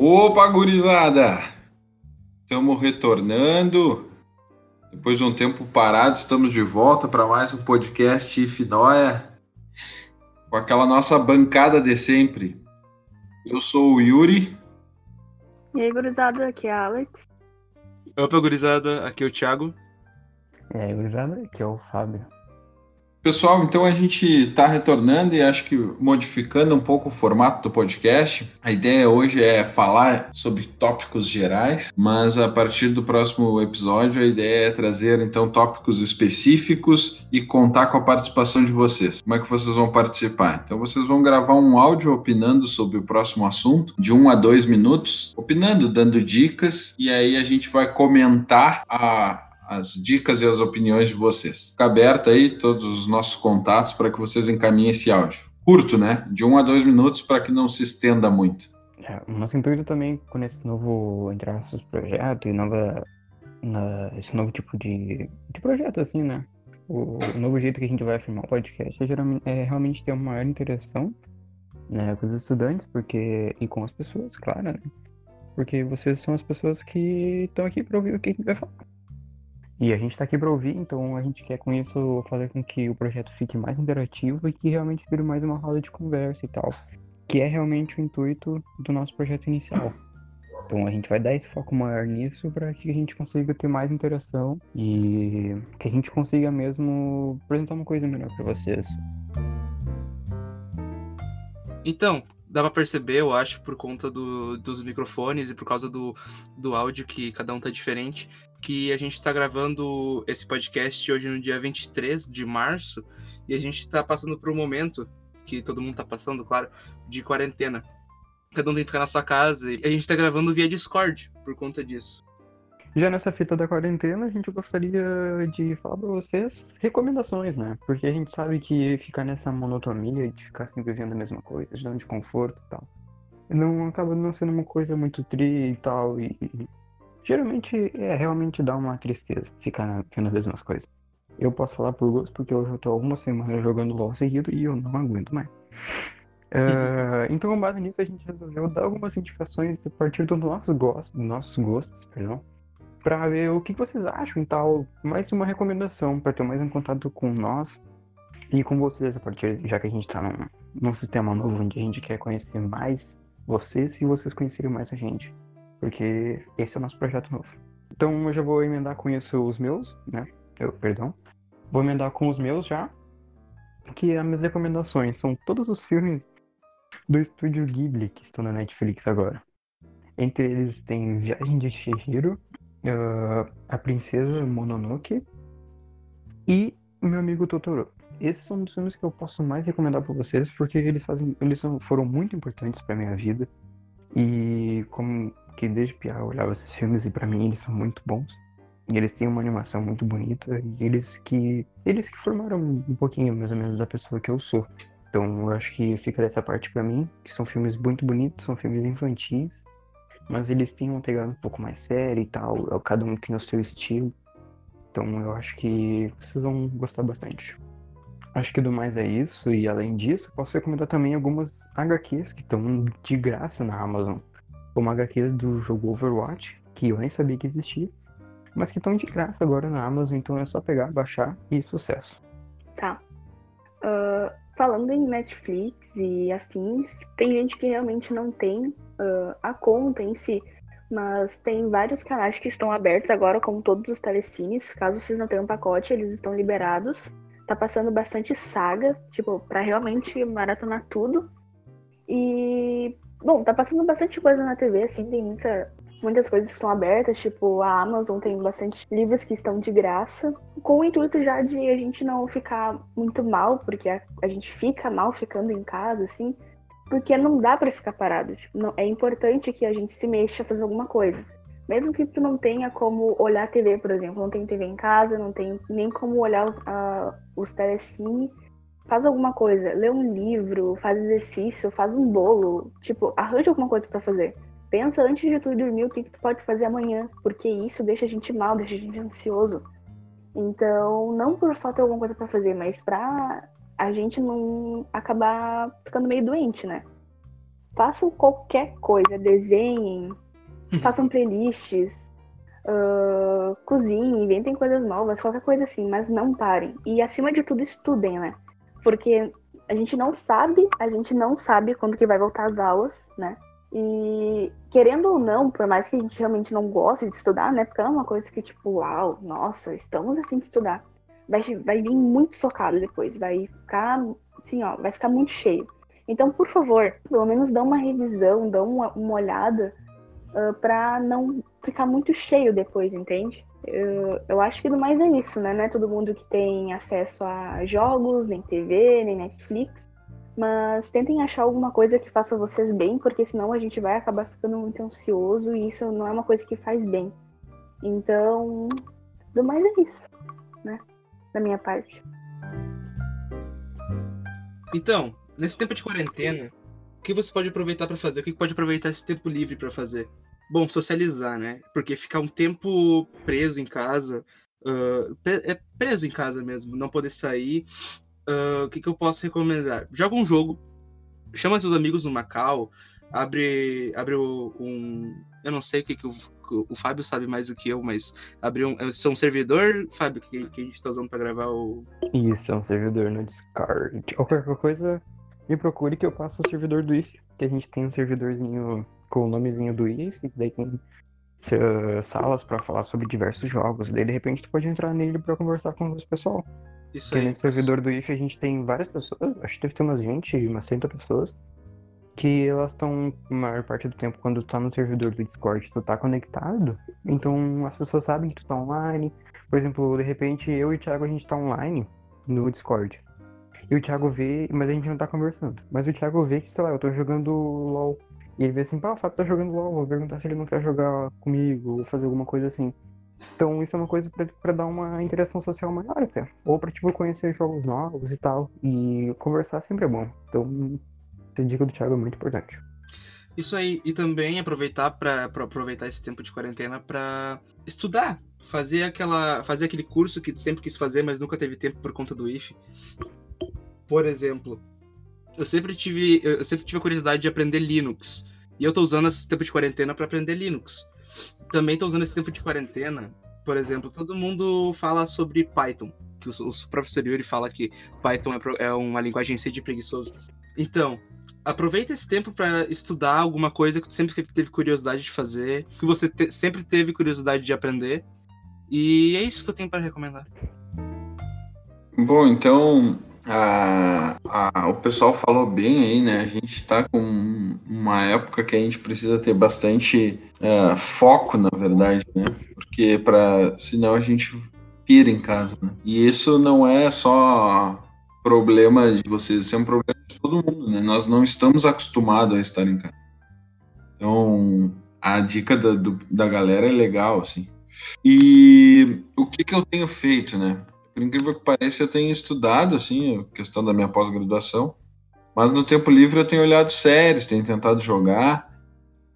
Opa, gurizada! Estamos retornando. Depois de um tempo parado, estamos de volta para mais um podcast Finóia com aquela nossa bancada de sempre. Eu sou o Yuri. E aí, gurizada, aqui é a Alex. Opa, gurizada, aqui é o Thiago. E aí, gurizada, aqui é o Fábio. Pessoal, então a gente está retornando e acho que modificando um pouco o formato do podcast. A ideia hoje é falar sobre tópicos gerais, mas a partir do próximo episódio a ideia é trazer então tópicos específicos e contar com a participação de vocês. Como é que vocês vão participar? Então vocês vão gravar um áudio opinando sobre o próximo assunto, de um a dois minutos, opinando, dando dicas, e aí a gente vai comentar a as dicas e as opiniões de vocês. Fica aberto aí todos os nossos contatos para que vocês encaminhem esse áudio. Curto, né? De um a dois minutos para que não se estenda muito. É, o nosso intuito também com esse novo, entre aspas, projeto e nova, na, esse novo tipo de, de projeto, assim, né? O, o, novo jeito que a gente vai filmar o podcast é, geralmente, é realmente ter uma maior interação né, com os estudantes porque e com as pessoas, claro, né? Porque vocês são as pessoas que estão aqui para ouvir o que a gente vai falar. E a gente está aqui para ouvir, então a gente quer com isso fazer com que o projeto fique mais interativo e que realmente vire mais uma roda de conversa e tal. Que é realmente o intuito do nosso projeto inicial. Então a gente vai dar esse foco maior nisso para que a gente consiga ter mais interação e que a gente consiga mesmo apresentar uma coisa melhor para vocês. Então, pra perceber, eu acho, por conta do, dos microfones e por causa do, do áudio, que cada um tá diferente, que a gente está gravando esse podcast hoje no dia 23 de março e a gente está passando por um momento que todo mundo está passando, claro, de quarentena. Cada um tem que ficar na sua casa e a gente está gravando via Discord por conta disso. Já nessa fita da quarentena, a gente gostaria de falar para vocês recomendações, né? Porque a gente sabe que ficar nessa monotonia de ficar sempre vivendo a mesma coisa, de conforto e tal, não acaba não sendo uma coisa muito tri e tal, e Geralmente é realmente dá uma tristeza ficar vendo as mesmas coisas. Eu posso falar por gosto porque eu já tô algumas semanas jogando LOL seguido e eu não aguento mais. uh, então, com base nisso, a gente resolveu dar algumas indicações a partir dos nossos gostos, dos nossos gostos, perdão, para ver o que vocês acham e tal. Mais uma recomendação para ter mais um contato com nós e com vocês a partir, já que a gente está num, num sistema novo onde a gente quer conhecer mais vocês e vocês conhecerem mais a gente porque esse é o nosso projeto novo. Então eu já vou emendar com isso os meus, né? Eu, perdão. Vou emendar com os meus já. Que as minhas recomendações são todos os filmes do estúdio Ghibli que estão na Netflix agora. Entre eles tem Viagem de Chihiro, uh, A Princesa Mononoke e Meu Amigo Totoro. Esses são os filmes que eu posso mais recomendar para vocês porque eles fazem, eles foram muito importantes para minha vida. E como que desde piá eu olhava esses filmes e para mim eles são muito bons. E eles têm uma animação muito bonita e eles que eles que formaram um pouquinho mais ou menos da pessoa que eu sou. Então eu acho que fica dessa parte para mim, que são filmes muito bonitos, são filmes infantis, mas eles têm uma pegada um pouco mais séria e tal, cada um tem o seu estilo. Então eu acho que vocês vão gostar bastante. Acho que do mais é isso, e além disso, posso recomendar também algumas HQs que estão de graça na Amazon como HQs do jogo Overwatch, que eu nem sabia que existia, mas que estão de graça agora na Amazon, então é só pegar, baixar e sucesso. Tá. Uh, falando em Netflix e afins, tem gente que realmente não tem uh, a conta em si, mas tem vários canais que estão abertos agora, como todos os telecines. Caso vocês não tenham pacote, eles estão liberados. Tá passando bastante saga, tipo, para realmente maratonar tudo. E Bom, tá passando bastante coisa na TV, assim, tem muita, muitas coisas que estão abertas, tipo, a Amazon tem bastante livros que estão de graça, com o intuito já de a gente não ficar muito mal, porque a, a gente fica mal ficando em casa, assim, porque não dá para ficar parado. Tipo, não, é importante que a gente se mexa fazer alguma coisa. Mesmo que tu não tenha como olhar TV, por exemplo, não tem TV em casa, não tem nem como olhar os, os telecine, faz alguma coisa, lê um livro, faz exercício, faz um bolo, tipo, arranja alguma coisa para fazer. Pensa antes de tu ir dormir o que, que tu pode fazer amanhã, porque isso deixa a gente mal, deixa a gente ansioso. Então, não por só ter alguma coisa para fazer, mas pra a gente não acabar ficando meio doente, né? façam qualquer coisa, desenhem, Uhum. façam playlists, uh, cozinhem, inventem coisas novas, qualquer coisa assim, mas não parem. E acima de tudo, estudem, né? Porque a gente não sabe, a gente não sabe quando que vai voltar as aulas, né? E querendo ou não, por mais que a gente realmente não goste de estudar, né? Porque é uma coisa que, tipo, uau, nossa, estamos a fim de estudar. Vai, vai vir muito socado depois, vai ficar, assim, ó, vai ficar muito cheio. Então, por favor, pelo menos dá uma revisão, dá uma, uma olhada uh, pra não ficar muito cheio depois, entende? Eu, eu acho que do mais é isso, né? Não é todo mundo que tem acesso a jogos, nem TV, nem Netflix. Mas tentem achar alguma coisa que faça vocês bem, porque senão a gente vai acabar ficando muito ansioso e isso não é uma coisa que faz bem. Então, do mais é isso, né? Da minha parte. Então, nesse tempo de quarentena, o que você pode aproveitar para fazer? O que pode aproveitar esse tempo livre para fazer? Bom, socializar, né? Porque ficar um tempo preso em casa, uh, é preso em casa mesmo, não poder sair. Uh, o que, que eu posso recomendar? Joga um jogo, chama seus amigos no Macau, abre, abre um. Eu não sei o que, que o Fábio sabe mais do que eu, mas abre um. É um servidor, Fábio, que, que a gente tá usando para gravar o. Isso, é um servidor no Discord. Ou qualquer coisa, me procure que eu passo o servidor do IF, que a gente tem um servidorzinho com o nomezinho do IF, que daí tem salas para falar sobre diversos jogos. Daí de repente tu pode entrar nele para conversar com os pessoal. Isso Porque aí. nesse servidor do IF a gente tem várias pessoas, acho que deve ter umas 20, umas 30 pessoas, que elas estão, a maior parte do tempo, quando tu tá no servidor do Discord, tu tá conectado, então as pessoas sabem que tu tá online. Por exemplo, de repente eu e o Thiago a gente tá online no Discord. E o Thiago vê, mas a gente não tá conversando. Mas o Thiago vê que, sei lá, eu tô jogando LOL. E ele vê assim, pá, o Fábio tá jogando LOL, vou perguntar se ele não quer jogar comigo, ou fazer alguma coisa assim. Então isso é uma coisa pra dar uma interação social maior até. Ou pra, tipo, conhecer jogos novos e tal. E conversar sempre é bom. Então, essa dica do Thiago é muito importante. Isso aí, e também aproveitar para aproveitar esse tempo de quarentena para estudar, fazer aquela, fazer aquele curso que tu sempre quis fazer, mas nunca teve tempo por conta do IF. Por exemplo, eu sempre tive, eu sempre tive a curiosidade de aprender Linux, e eu tô usando esse tempo de quarentena para aprender Linux. Também tô usando esse tempo de quarentena, por exemplo, todo mundo fala sobre Python, que o, o professor Yuri fala que Python é, é uma linguagem C de preguiçoso. Então, aproveita esse tempo para estudar alguma coisa que tu sempre teve curiosidade de fazer, que você te- sempre teve curiosidade de aprender. E é isso que eu tenho para recomendar. Bom, então a- a- o pessoal falou bem aí, né? A gente está com uma época que a gente precisa ter bastante eh, foco, na verdade, né? Porque para senão a gente pira em casa, né? E isso não é só problema de vocês, é um problema de todo mundo, né? Nós não estamos acostumados a estar em casa. Então, a dica da, do- da galera é legal, assim. E o que, que eu tenho feito, né? Por incrível que pareça, eu tenho estudado, assim, a questão da minha pós-graduação. Mas no tempo livre eu tenho olhado séries, tenho tentado jogar.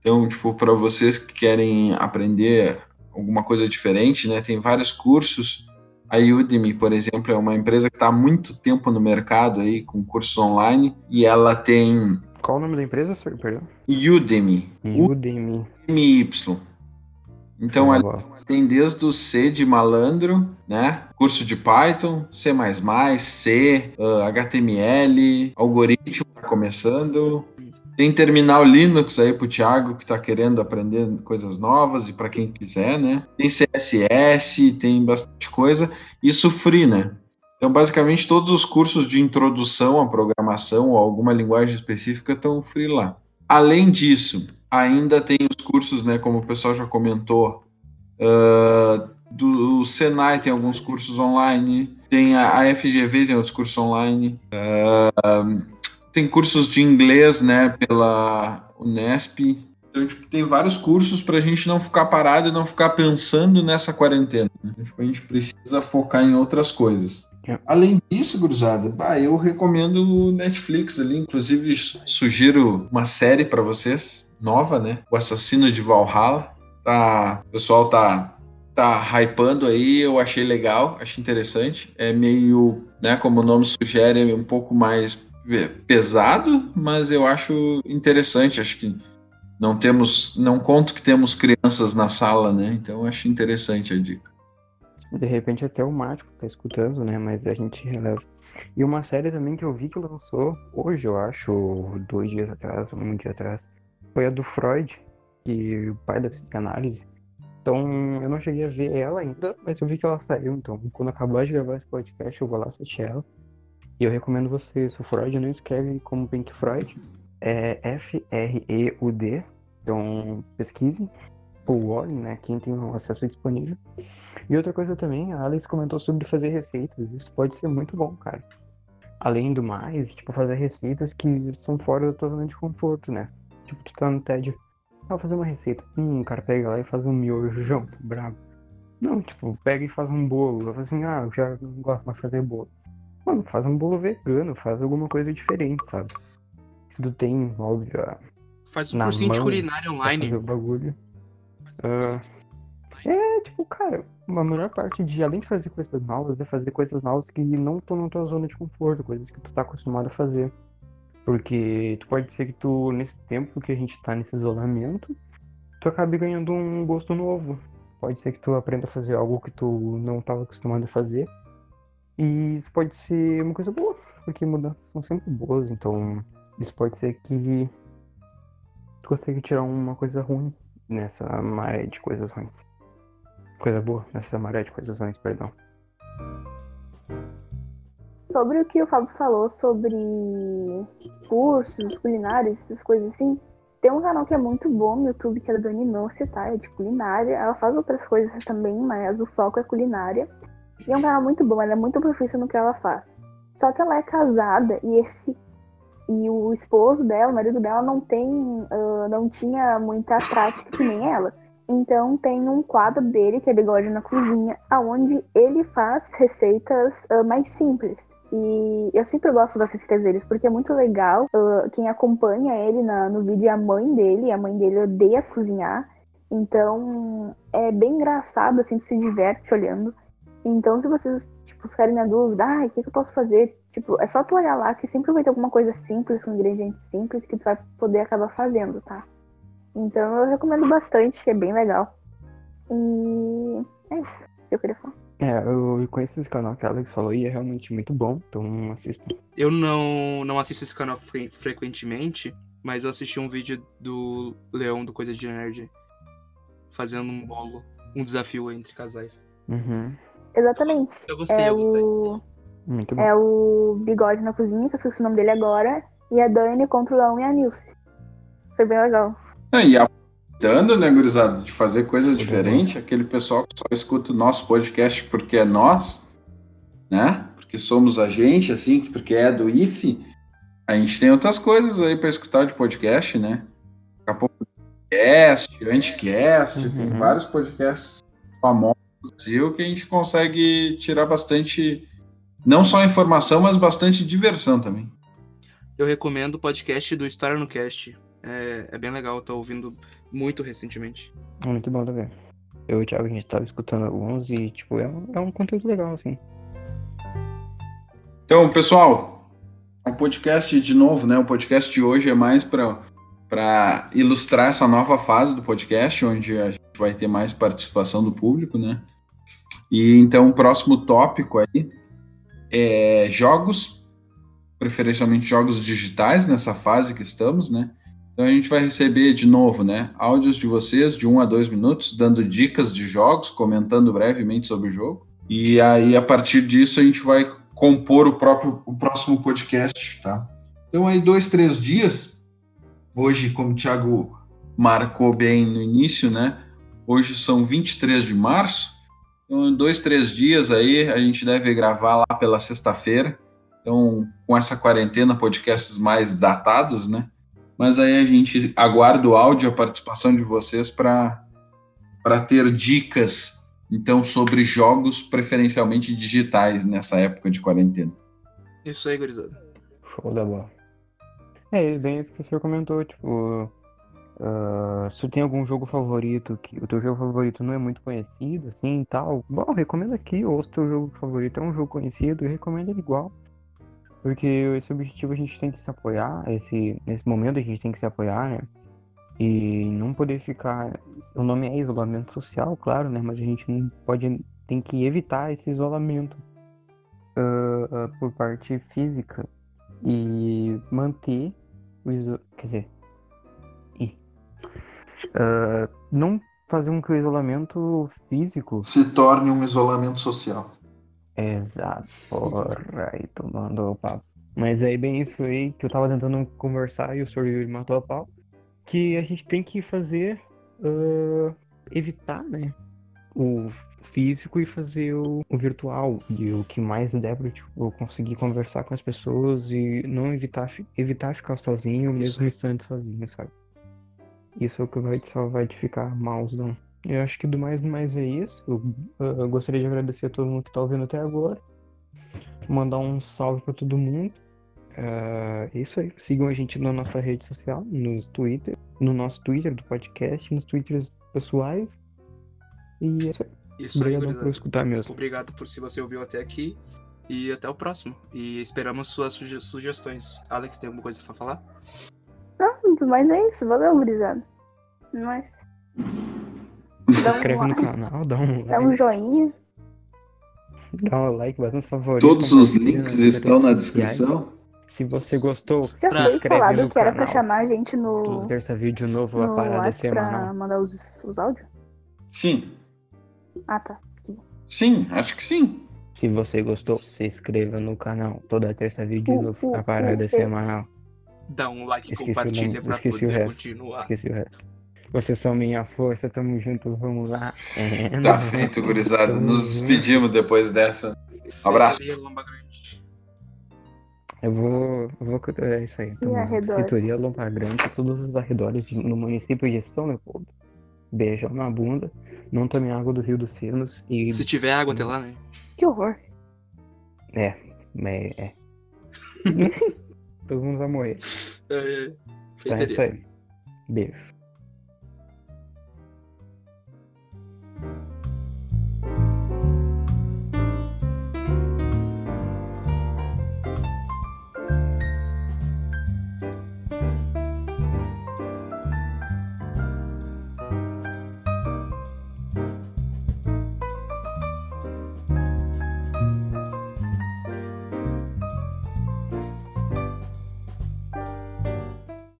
Então, tipo, para vocês que querem aprender alguma coisa diferente, né? Tem vários cursos. A Udemy, por exemplo, é uma empresa que está há muito tempo no mercado aí com cursos online e ela tem Qual o nome da empresa, senhor? Perdão? Udemy, Udemy. U-M-Y. Então, ela tem desde o C de malandro, né? Curso de Python, C++, C, ah, HTML, algoritmo tá começando. Tem terminal Linux aí pro Thiago que tá querendo aprender coisas novas e para quem quiser, né? Tem CSS, tem bastante coisa. Isso free, né? Então, basicamente, todos os cursos de introdução à programação ou alguma linguagem específica estão free lá. Além disso, ainda tem os cursos, né? Como o pessoal já comentou, ah, do Senai tem alguns cursos online, tem a, a FGV tem outros cursos online, ah, tem cursos de inglês, né, pela Unesp. Então, tipo, tem vários cursos para a gente não ficar parado e não ficar pensando nessa quarentena. né? Tipo, a gente precisa focar em outras coisas. É. Além disso, gurizada, bah, eu recomendo o Netflix ali. Inclusive, su- sugiro uma série para vocês, nova, né? O Assassino de Valhalla. Tá, o pessoal tá tá hypando aí, eu achei legal, achei interessante. É meio, né, como o nome sugere, é um pouco mais pesado, mas eu acho interessante. Acho que não temos, não conto que temos crianças na sala, né? Então acho interessante a dica. De repente até o Mático tá escutando, né? Mas a gente releva. E uma série também que eu vi que lançou hoje, eu acho, dois dias atrás, um dia atrás, foi a do Freud, que o pai da psicanálise. Então eu não cheguei a ver ela ainda, mas eu vi que ela saiu. Então, quando acabar de gravar esse podcast, eu vou lá assistir ela. E eu recomendo vocês. O Freud não escreve como Pink Freud, é F-R-E-U-D. Então pesquisem ou olhem, né? Quem tem um acesso disponível. E outra coisa também, a Alex comentou sobre fazer receitas. Isso pode ser muito bom, cara. Além do mais, tipo, fazer receitas que são fora da tua zona de conforto, né? Tipo, tu tá no TED, ah, fazer uma receita. Hum, o cara pega lá e faz um miojão, brabo. Não, tipo, pega e faz um bolo. Eu falo assim, ah, eu já não gosto mais de fazer bolo. Mano, faz um bolo vegano, faz alguma coisa diferente, sabe? Se tu tem, óbvio, Faz um cursinho de culinária online. Fazer o bagulho. Uh, é, tipo, cara, a melhor parte de, além de fazer coisas novas, é fazer coisas novas que não estão na tua zona de conforto, coisas que tu tá acostumado a fazer. Porque tu pode ser que tu, nesse tempo que a gente tá nesse isolamento, tu acabe ganhando um gosto novo. Pode ser que tu aprenda a fazer algo que tu não estava acostumado a fazer. E isso pode ser uma coisa boa, porque mudanças são sempre boas, então isso pode ser que tu consiga tirar uma coisa ruim nessa maré de coisas ruins. Coisa boa nessa maré de coisas ruins, perdão. Sobre o que o Fábio falou sobre cursos culinários, essas coisas assim, tem um canal que é muito bom no YouTube, que é da Dani Nossi, tá? É de culinária. Ela faz outras coisas também, mas o foco é culinária. E é um canal muito bom, ela é muito profissa no que ela faz. Só que ela é casada e esse e o esposo dela, o marido dela, não tem, uh, não tinha muita prática que nem ela. Então tem um quadro dele que é bigode na cozinha, aonde ele faz receitas uh, mais simples. E eu sempre gosto das receitas deles, porque é muito legal. Uh, quem acompanha ele na, no vídeo é a mãe dele, a mãe dele odeia cozinhar. Então é bem engraçado, assim, se diverte olhando. Então se vocês tipo, ficarem na dúvida, ah, o que, que eu posso fazer? Tipo, é só tu olhar lá que sempre vai ter alguma coisa simples, com ingredientes simples, que tu vai poder acabar fazendo, tá? Então eu recomendo bastante, é bem legal. E é isso que eu queria falar. É, eu conheço esse canal que a Alex falou e é realmente muito bom, então assista. Eu não, não assisto esse canal fre frequentemente, mas eu assisti um vídeo do Leão do Coisa de Nerd fazendo um bolo, um desafio entre casais. Uhum. Exatamente. Eu gostei, é eu gostei. O... Muito bom. É o Bigode na cozinha, que eu esqueci o nome dele agora, e a Dani contra o Leão e a Nilce. Foi bem legal. É, e aproveitando, né, gurizada, de fazer coisas diferentes, aquele pessoal que só escuta o nosso podcast porque é nós, né? Porque somos a gente, assim, porque é do IFE, a gente tem outras coisas aí para escutar de podcast, né? Daqui a pouco podcast, anticast, Uhum. tem vários podcasts famosos Brasil que a gente consegue tirar bastante, não só informação, mas bastante diversão também. Eu recomendo o podcast do História no Cast. É, é bem legal, tô ouvindo muito recentemente. É muito bom também. Eu e o Thiago, a gente tava escutando alguns e, tipo, é um, é um conteúdo legal, assim. Então, pessoal, o podcast de novo, né? O podcast de hoje é mais para ilustrar essa nova fase do podcast, onde a gente vai ter mais participação do público, né? E então o próximo tópico aí é jogos, preferencialmente jogos digitais nessa fase que estamos, né? Então a gente vai receber de novo, né, áudios de vocês de um a dois minutos, dando dicas de jogos, comentando brevemente sobre o jogo. E aí a partir disso a gente vai compor o próprio o próximo podcast, tá? Então aí dois, três dias. Hoje, como o Thiago marcou bem no início, né? Hoje são 23 de março. Então, em dois, três dias aí a gente deve gravar lá pela sexta-feira. Então, com essa quarentena, podcasts mais datados, né? Mas aí a gente aguarda o áudio, a participação de vocês para ter dicas, então, sobre jogos preferencialmente digitais nessa época de quarentena. Isso aí, gurizada. Show da bola. É, bem isso que o senhor comentou, tipo. Ah, se tu tem algum jogo favorito, que o teu jogo favorito não é muito conhecido, assim e tal, bom, recomenda aqui, ou se teu jogo favorito é um jogo conhecido, recomenda ele igual. Porque esse objetivo a gente tem que se apoiar, esse, nesse momento a gente tem que se apoiar, né? E não poder ficar. O nome é isolamento social, claro, né? Mas a gente não pode. Tem que evitar esse isolamento uh, uh, por parte física e manter o iso... Quer dizer. Uh, não fazer um que o isolamento físico se torne um isolamento social. Exato, porra, aí tomando o papo. Mas aí bem isso aí que eu tava tentando conversar e o senhor Yuri matou a pau. Que a gente tem que fazer uh, evitar, né? O físico e fazer o, o, virtual. E o que mais der pra tipo, conseguir conversar com as pessoas e não evitar, evitar ficar sozinho, mesmo estando sozinho, sabe? Isso é o que vai te salvar de ficar mauzão. Eu acho que do mais do mais é isso. Eu, eu, gostaria de agradecer a todo mundo que tá ouvindo até agora. Mandar um salve para todo mundo. Uh, é isso aí. Sigam a gente na nossa rede social, nos Twitter, no nosso Twitter do podcast, nos Twitters pessoais. E é isso aí. Isso Obrigado aí, por escutar mesmo. Obrigado por se você ouviu até aqui. E até o próximo. E esperamos suas suge sugestões. Alex, tem alguma coisa pra falar? Mas é isso. Valeu, gurizada. Nós. Se inscreve no canal, dá um Dá um like, joinha. dá um like, bota nos favoritos. Todos os links estão na descrição. Se você gostou, Já se foi inscreve falado no que era pra canal. chamar a gente no, terça vídeo novo, a no parada é WhatsApp pra semanal. mandar os, os áudios? Sim, Ah, tá. sim, acho que sim. Se você gostou, se inscreva no canal. Toda terça vídeo Uh, novo, uh, a parada é uh, semanal. Dá um like e compartilha nome, pra esqueci o poder resto. continuar. Esqueci o resto. Vocês são minha força, tamo junto, vamos lá. É, Tá não. feito, gurizada. Nos junto. despedimos depois dessa. Abraço. Lomba Grande. Eu vou. Eu vou é isso aí. Arredores? Feitoria Lomba Grande, todos os arredores de- no município de São Leopoldo. Beijão na bunda. Não tome água do Rio dos Sinos. E. Se tiver água até lá, né? Que horror. É. É. é. Todo mundo vai morrer. É, é feitoria. isso aí. Beijo.